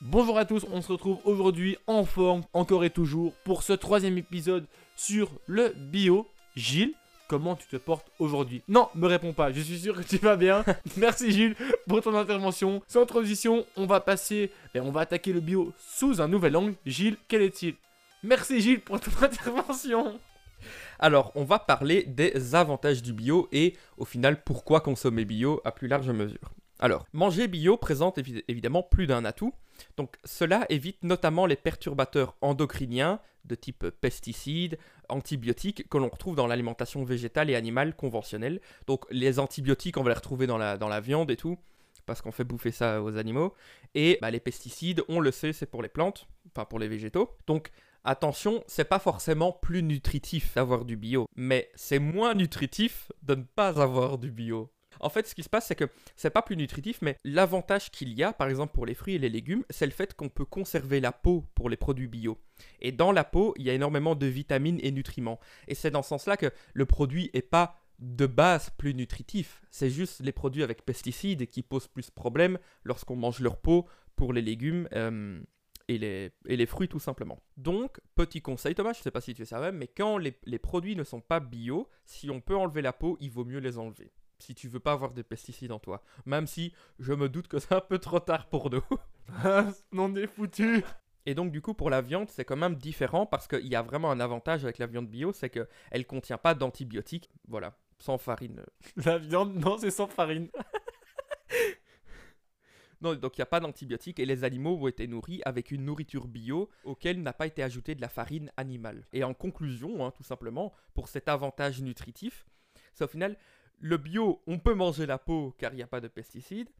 Bonjour à tous, on se retrouve aujourd'hui en forme, encore et toujours, pour ce troisième épisode sur le bio. Gilles, comment tu te portes aujourd'hui? Non, me réponds pas, je suis sûr que tu vas bien. Merci Gilles pour ton intervention. Sans transition, on va passer, et on va attaquer le bio sous un nouvel angle. Gilles, quel est-il? Merci Gilles pour ton intervention. Alors, on va parler des avantages du bio et au final pourquoi consommer bio à plus large mesure. Alors, manger bio présente évi- évidemment plus d'un atout. Donc, cela évite notamment les perturbateurs endocriniens de type pesticides, antibiotiques que l'on retrouve dans l'alimentation végétale et animale conventionnelle. Donc, les antibiotiques, on va les retrouver dans la, viande et tout, parce qu'on fait bouffer ça aux animaux. Et bah, les pesticides, on le sait, c'est pour les plantes, enfin pour les végétaux. Donc, Attention, c'est pas forcément plus nutritif d'avoir du bio, mais c'est moins nutritif de ne pas avoir du bio. En fait, ce qui se passe, c'est que c'est pas plus nutritif, mais l'avantage qu'il y a, par exemple pour les fruits et les légumes, c'est le fait qu'on peut conserver la peau pour les produits bio. Et dans la peau, il y a énormément de vitamines et nutriments. Et c'est dans ce sens-là que le produit est pas de base plus nutritif. C'est juste les produits avec pesticides qui posent plus de problèmes lorsqu'on mange leur peau pour les légumes. euh, et les, fruits tout simplement. Donc, petit conseil Thomas, je sais pas si tu savais, mais quand les produits ne sont pas bio, si on peut enlever la peau, il vaut mieux les enlever. Si tu veux pas avoir des pesticides en toi. Même si je me doute que c'est un peu trop tard pour nous. non, on est foutu. Et donc du coup pour la viande c'est quand même différent parce qu'il y a vraiment un avantage avec la viande bio, c'est qu'elle contient pas d'antibiotiques, voilà, sans farine. La viande, non, c'est sans farine. Non, donc il n'y a pas d'antibiotiques et les animaux ont été nourris avec une nourriture bio auquel n'a pas été ajoutée de la farine animale. Et en conclusion, hein, tout simplement, pour cet avantage nutritif, c'est au final le bio, on peut manger la peau car il n'y a pas de pesticides,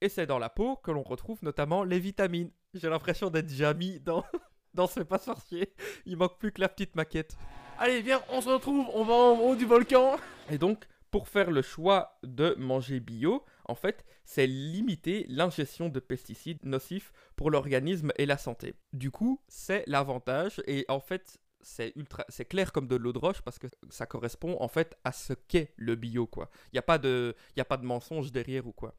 et c'est dans la peau que l'on retrouve notamment les vitamines. J'ai l'impression d'être Jamie dans, dans ce pas sorcier. Il manque plus que la petite maquette. Allez, viens, on se retrouve, on va en haut du volcan. Et donc, pour faire le choix de manger bio, en fait, c'est limiter l'ingestion de pesticides nocifs pour l'organisme et la santé. Du coup, c'est l'avantage et en fait, c'est ultra c'est clair comme de l'eau de roche parce que ça correspond en fait à ce qu'est le bio quoi. Il y a pas de il a pas de mensonge derrière ou quoi.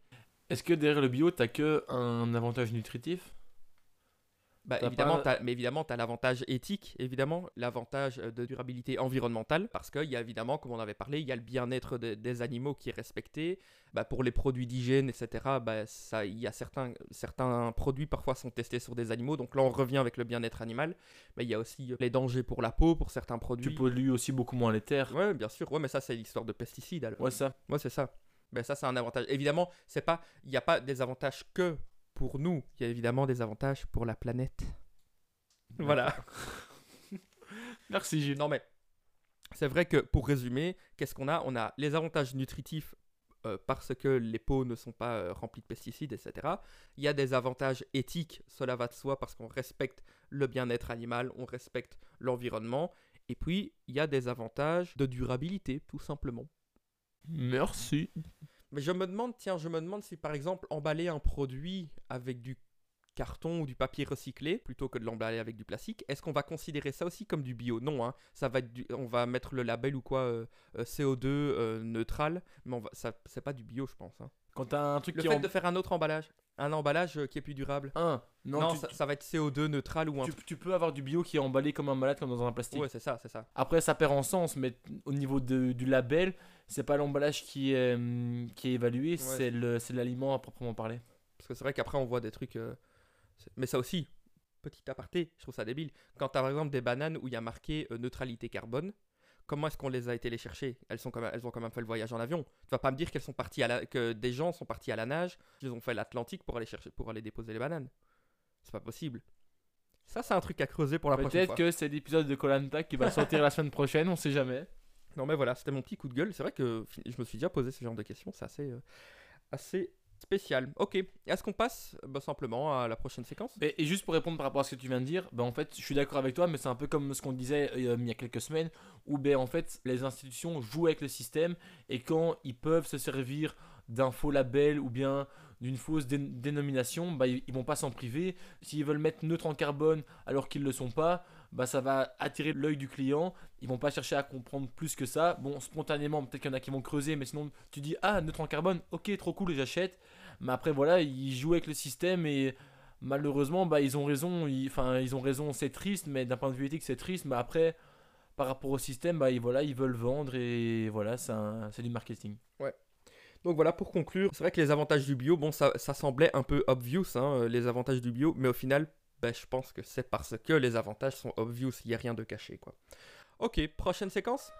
Est-ce que derrière le bio, t'as que un avantage nutritif? Bah, évidemment, pas- mais évidemment, tu as l'avantage éthique, évidemment, l'avantage euh, de durabilité environnementale, parce qu'il y a évidemment, comme on avait parlé, il y a le bien-être de- des animaux qui est respecté. Bah, pour les produits d'hygiène, etc., bah, ça, il y a certains, certains produits parfois sont testés sur des animaux, donc là on revient avec le bien-être animal. Mais il y a aussi euh, les dangers pour la peau, pour certains produits. Tu pollues aussi beaucoup moins les terres. Ouais, bien sûr, ouais, mais ça c'est l'histoire de pesticides alors. Ouais, ça. Ouais, c'est ça. Ben ça, c'est un avantage. Évidemment, c'est pas, il n'y a pas des avantages que pour nous. Il y a évidemment des avantages pour la planète. Voilà. Merci Gilles. Non mais c'est vrai que pour résumer, qu'est-ce qu'on a? On a les avantages nutritifs euh, parce que les peaux ne sont pas euh, remplies de pesticides, etc. Il y a des avantages éthiques, cela va de soi parce qu'on respecte le bien-être animal, on respecte l'environnement. Et puis, il y a des avantages de durabilité, tout simplement. Merci. Mais je me demande, tiens, je me demande si par exemple emballer un produit avec du carton ou du papier recyclé plutôt que de l'emballer avec du plastique, est-ce qu'on va considérer ça aussi comme du bio? Non, hein, ça va être du- on va mettre le label ou quoi euh, euh, CO2 euh, neutral, mais on va, ça c'est pas du bio, je pense. hein. Quand t'as un truc Le qui fait en... de faire un autre emballage, un emballage euh, qui est plus durable. Un. Non, Non, tu, ça, ça va être CO2 neutral ou un. tu- tu peux avoir du bio qui est emballé comme un malade, comme dans un plastique. Ouais, c'est ça, c'est ça. Après, ça perd en sens, mais au niveau de- du label, c'est pas l'emballage qui est, hum, qui est évalué, c'est l'aliment à proprement parler. Parce que c'est vrai qu'après on voit des trucs. euh, Mais ça aussi, petit aparté, je trouve ça débile. Quand t'as par exemple des bananes où il y a marqué euh, neutralité carbone, comment est-ce qu'on les a été les chercher? Elles, sont quand même, elles ont quand même fait le voyage en avion. Tu vas pas me dire qu'elles sont parties à la... que des gens sont partis à la nage, ils ont fait l'Atlantique pour aller chercher, pour aller déposer les bananes. C'est pas possible. Ça, c'est un truc à creuser pour la prochaine Peut-être fois. que c'est l'épisode de Colanta qui va sortir la semaine prochaine, on sait jamais. Non mais voilà, c'était mon petit coup de gueule. C'est vrai que je me suis déjà posé ce genre de questions. C'est assez, euh, assez spécial. Ok, est-ce qu'on passe bah, simplement à la prochaine séquence? Et, juste pour répondre par rapport à ce que tu viens de dire, ben en fait, je suis d'accord avec toi, mais c'est un peu comme ce qu'on disait euh, il y a quelques semaines, où ben en fait, les institutions jouent avec le système et quand ils peuvent se servir d'un faux label ou bien d'une fausse dé- dénomination, bah, ils, ils vont pas s'en priver. S'ils veulent mettre neutre en carbone alors qu'ils le sont pas, bah, ça va attirer l'œil du client. Ils vont pas chercher à comprendre plus que ça. Bon, spontanément, peut-être qu'il y en a qui vont creuser, mais sinon, tu dis ah neutre en carbone, ok, trop cool, j'achète. Mais après voilà, ils jouent avec le système et malheureusement, bah, ils ont raison. Enfin, ils, ont raison, c'est triste, mais d'un point de vue éthique, c'est triste. Mais après, par rapport au système, bah, ils, voilà, ils veulent vendre et voilà, c'est du marketing. Donc voilà, pour conclure, c'est vrai que les avantages du bio, bon, ça, ça semblait un peu obvious, hein, les avantages du bio, mais au final, ben, je pense que c'est parce que les avantages sont obvious, il n'y a rien de caché, quoi. Ok, prochaine séquence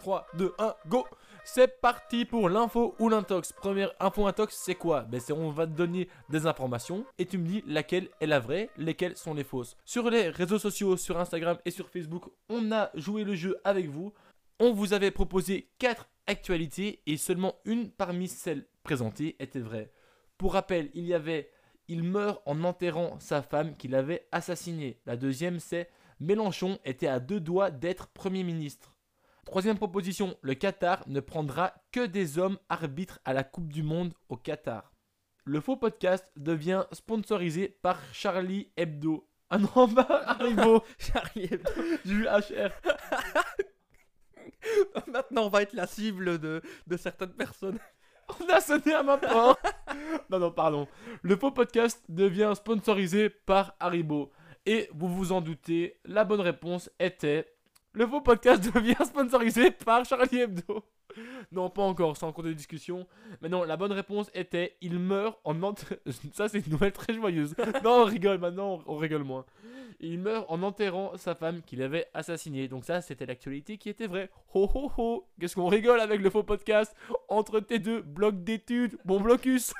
3, 2, 1, go C'est parti pour l'info ou l'intox. Première info intox, c'est quoi? Ben c'est on va te donner des informations et tu me dis laquelle est la vraie, lesquelles sont les fausses. Sur les réseaux sociaux, sur Instagram et sur Facebook, on a joué le jeu avec vous. On vous avait proposé 4 actualités et seulement une parmi celles présentées était vraie. Pour rappel, il y avait il meurt en enterrant sa femme qu'il avait assassinée. La deuxième, c'est Mélenchon était à deux doigts d'être Premier ministre. Troisième proposition, le Qatar ne prendra que des hommes arbitres à la Coupe du Monde au Qatar. Le faux podcast devient sponsorisé par Charlie Hebdo. Ah non, bah, Haribo, Charlie Hebdo. vu HR. Maintenant, on va être la cible de, de certaines personnes. On a sonné à ma porte. non, non, pardon. Le faux podcast devient sponsorisé par Haribo. Et vous vous en doutez, la bonne réponse était le faux podcast devient sponsorisé par Charlie Hebdo. Non, pas encore, c'est en cours de discussion. Mais non, la bonne réponse était il meurt en enterrant. Ça, c'est une nouvelle très joyeuse. Non, on rigole maintenant, on rigole moins. Il meurt en enterrant sa femme qu'il avait assassinée. Donc, ça, c'était l'actualité qui était vraie. Ho ho ho Qu'est-ce qu'on rigole avec le faux podcast? Entre tes deux blocs d'études, bon blocus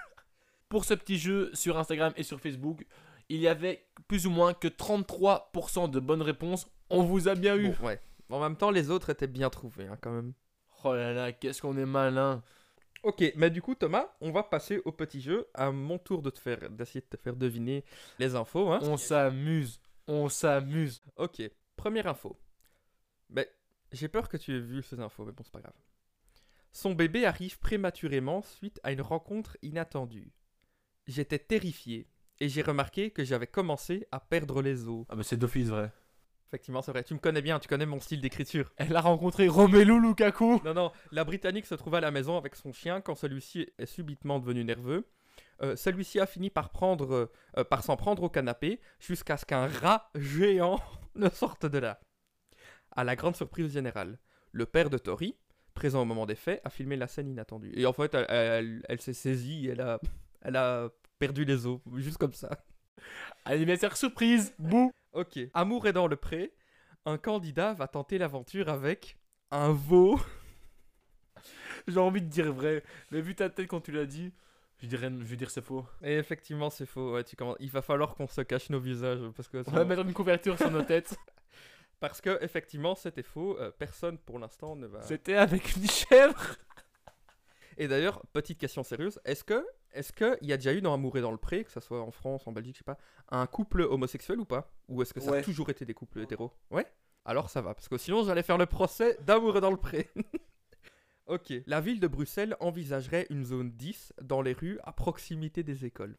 Pour ce petit jeu sur Instagram et sur Facebook, il y avait plus ou moins que 33% de bonnes réponses. On vous a bien eu. Bon, ouais. En même temps, les autres étaient bien trouvés, hein, quand même. Oh là là, qu'est-ce qu'on est malin. Ok, mais du coup, Thomas, on va passer au petit jeu. À mon tour de te faire, d'essayer de te faire deviner les infos. Hein. On s'amuse. On s'amuse. Ok, première info. Mais j'ai peur que tu aies vu ces infos, mais bon, c'est pas grave. Son bébé arrive prématurément suite à une rencontre inattendue. J'étais terrifié et j'ai remarqué que j'avais commencé à perdre les os. Ah bah c'est d'office vrai. Effectivement, c'est vrai. Tu me connais bien, tu connais mon style d'écriture. Elle a rencontré Romelu Lukaku. Non, non, la Britannique se trouve à la maison avec son chien quand celui-ci est subitement devenu nerveux. Euh, celui-ci a fini par, prendre, euh, par s'en prendre au canapé jusqu'à ce qu'un rat géant ne sorte de là. À la grande surprise générale, le père de Tori, présent au moment des faits, a filmé la scène inattendue. Et en fait, elle, elle- elle s'est saisie, elle a, elle a perdu les os, juste comme ça. Anniversaire surprise. Bouh. Ok. Amour est dans le pré. Un candidat va tenter l'aventure avec un veau. J'ai envie de dire vrai. Mais vu ta tête quand tu l'as dit, je dirais, je vais dire c'est faux. Et effectivement, c'est faux. Ouais, tu commen- Il va falloir qu'on se cache nos visages parce que On va mettre une couverture sur nos têtes. parce que effectivement, c'était faux. Euh, personne pour l'instant ne va. C'était avec une chèvre. Et d'ailleurs, petite question sérieuse, est-ce que est-ce que il y a déjà eu dans Amour et dans le pré, que ce soit en France, en Belgique, je sais pas, un couple homosexuel ou pas? Ou est-ce que ça a toujours été des couples hétéros? Ouais? Alors ça va, parce que sinon j'allais faire le procès d'Amour et dans le pré. ok. La ville de Bruxelles envisagerait une zone 10 dans les rues à proximité des écoles.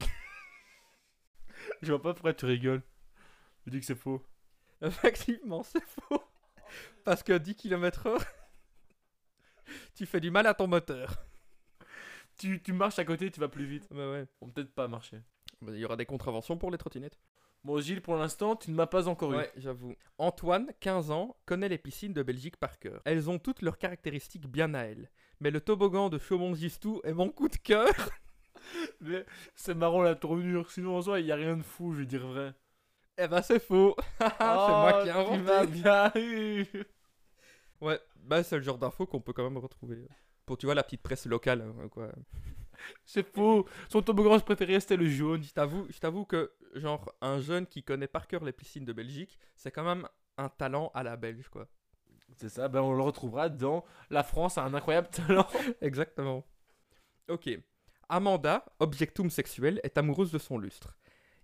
Je vois pas pourquoi tu rigoles. Je dis que c'est faux. Effectivement, c'est faux. Parce que 10 km/h, tu fais du mal à ton moteur. Tu, tu marches à côté, tu vas plus vite. Bah ouais. On peut-être pas marcher. Bah, Il y aura des contraventions pour les trottinettes. Bon, Gilles, pour l'instant, tu ne m'as pas encore eu. Ouais, j'avoue. Antoine, 15 ans, connaît les piscines de Belgique par cœur. Elles ont toutes leurs caractéristiques bien à elles. Mais le toboggan de Chaumont-Gistou est mon coup de cœur. Mais c'est marrant la tournure. Sinon, en soi, il y a rien de fou, je vais dire vrai. Eh ben c'est faux. c'est moi qui ai Oh, tu m'as inventé. bien eu. Ouais, bah c'est le genre d'info qu'on peut quand même retrouver. Pour tu vois la petite presse locale hein, quoi. C'est faux. Son toboggan préféré, c'était le jaune. Je t'avoue, je t'avoue que genre un jeune qui connaît par cœur les piscines de Belgique, c'est quand même un talent à la belge quoi. C'est ça, ben on le retrouvera dans La France a un incroyable talent. Exactement. Ok. Amanda, objectum sexuel, est amoureuse de son lustre.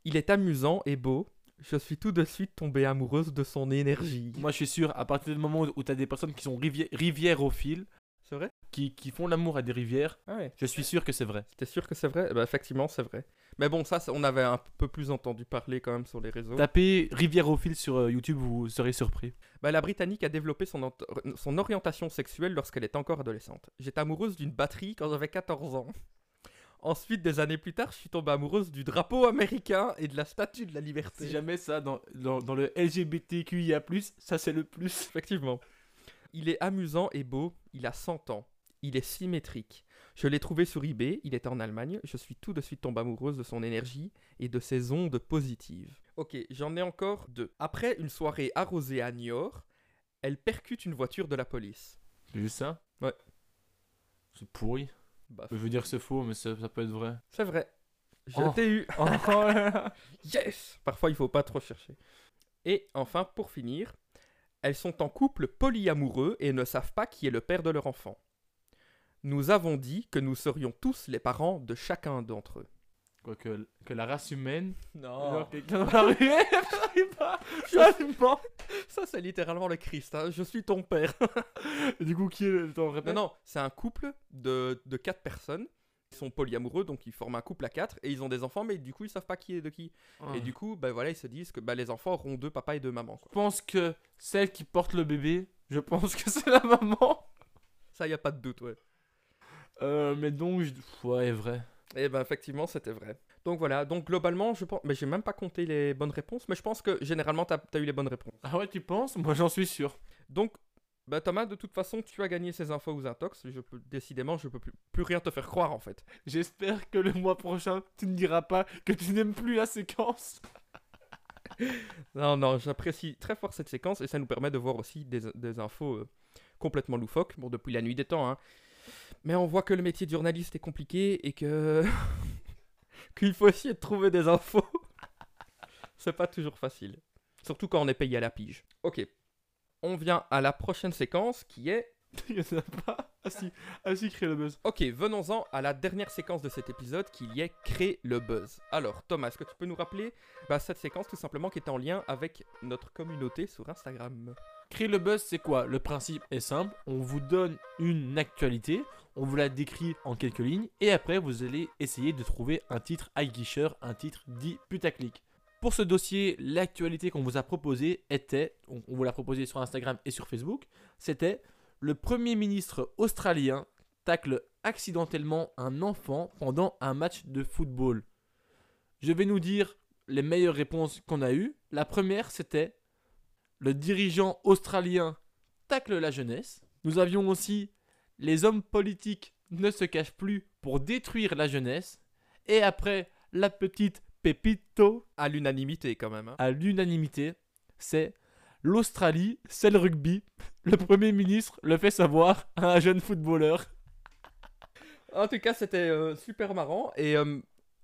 Il est amusant et beau. Je suis tout de suite tombée amoureuse de son énergie. Moi, je suis sûr, à partir du moment où tu as des personnes qui sont rivières, riviérophiles, C'est vrai? qui, qui font l'amour à des rivières, Ah ouais. je suis sûr que c'est vrai. T'es sûr que c'est vrai? Bah effectivement, c'est vrai. Mais bon, ça, on avait un peu plus entendu parler quand même sur les réseaux. Tapez riviérophile sur euh, YouTube, vous serez surpris. Bah, la Britannique a développé son, son orientation sexuelle lorsqu'elle est encore adolescente. J'étais amoureuse d'une batterie quand j'avais 14 ans. Ensuite, des années plus tard, je suis tombé amoureuse du drapeau américain et de la statue de la liberté. Si jamais ça, dans, dans, dans le LGBTQIA, ça c'est le plus. Effectivement. Il est amusant et beau, il a 100 ans. Il est symétrique. Je l'ai trouvé sur eBay, il est en Allemagne. Je suis tout de suite tombée amoureuse de son énergie et de ses ondes positives. Ok, j'en ai encore deux. Après une soirée arrosée à Niort, elle percute une voiture de la police. J'ai vu ça? Ouais. C'est pourri. Bah, Je veux dire que c'est faux, mais ça, ça peut être vrai. c'est vrai. Je Oh. t'ai eu. Oh. Yes Parfois, il faut pas trop chercher. Et enfin, pour finir, elles sont en couple polyamoureux et ne savent pas qui est le père de leur enfant. Nous avons dit que nous serions tous les parents de chacun d'entre eux. Quoi que, que la race humaine. Non, quelqu'un dans la rue. j'arrive pas. Ça c'est littéralement le Christ. hein. Je suis ton père. Du coup, qui est le. Attends, non, non, c'est un couple de, de quatre personnes. Ils sont polyamoureux, donc ils forment un couple à quatre et ils ont des enfants, mais du coup ils savent pas qui est de qui. Ah. Et du coup, bah voilà, ils se disent que bah, les enfants auront deux papas et deux mamans. quoi. Je pense que celle qui porte le bébé, je pense que c'est la maman. Ça, y a pas de doute, ouais. Euh, mais donc, je... ouais, vrai. Et ben effectivement, c'était vrai. Donc voilà, donc globalement, je pense. Mais j'ai même pas compté les bonnes réponses, mais je pense que généralement, t'as as eu les bonnes réponses. Ah ouais, tu penses? Moi, j'en suis sûr. Donc, bah Thomas, de toute façon, tu as gagné ces infos aux intox. Je peux, décidément, je peux plus, plus rien te faire croire en fait. J'espère que le mois prochain, tu ne diras pas que tu n'aimes plus la séquence. Non, non, j'apprécie très fort cette séquence et ça nous permet de voir aussi des, des infos euh, complètement loufoques. Bon, depuis la nuit des temps, hein. Mais on voit que le métier de journaliste est compliqué et que. qu'il faut essayer de trouver des infos. C'est pas toujours facile. Surtout quand on est payé à la pige. Ok. On vient à la prochaine séquence qui est. Il y en a pas. Ah si, ah si, crée le buzz. Ok, venons-en à la dernière séquence de cet épisode qui y est créer le buzz. Alors, Thomas, est-ce que tu peux nous rappeler bah, cette séquence tout simplement qui est en lien avec notre communauté sur Instagram? Créer le buzz, c'est quoi? Le principe est simple. On vous donne une actualité, on vous la décrit en quelques lignes, et après, vous allez essayer de trouver un titre aguicheur, un titre dit putaclic. Pour ce dossier, l'actualité qu'on vous a proposée était, on vous l'a proposé sur Instagram et sur Facebook, c'était le Premier ministre australien tacle accidentellement un enfant pendant un match de football. Je vais nous dire les meilleures réponses qu'on a eues. La première, c'était le dirigeant australien tacle la jeunesse. Nous avions aussi les hommes politiques ne se cachent plus pour détruire la jeunesse. Et après, la petite pépito À l'unanimité quand même. hein. à l'unanimité, c'est l'Australie, c'est le rugby. Le Premier ministre le fait savoir à un jeune footballeur. En tout cas, c'était euh, super marrant et euh,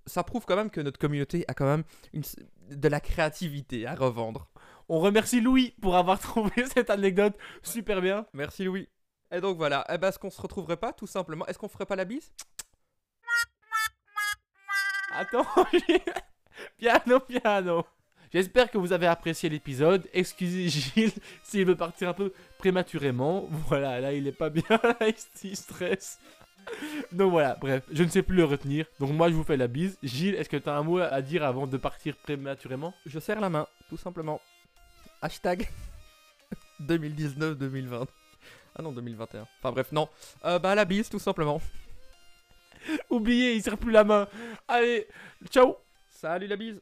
ça prouve quand même que notre communauté a quand même une, de la créativité à revendre. On remercie Louis pour avoir trouvé cette anecdote super bien. Merci Louis. Et donc voilà, eh ben, est-ce qu'on se retrouverait pas tout simplement? Est-ce qu'on ferait pas la bise? Attends, piano, piano. J'espère que vous avez apprécié l'épisode. Excusez Gilles s'il veut partir un peu prématurément. Voilà, là il est pas bien, là il stresse. Donc voilà, bref, je ne sais plus le retenir. Donc moi je vous fais la bise. Gilles, est-ce que tu as un mot à dire avant de partir prématurément? Je serre la main, tout simplement. Hashtag 2019-2020. Ah non, 2021. Enfin bref, non. Euh, bah la bise, tout simplement. Oubliez, il serre plus la main. Allez, ciao Salut la bise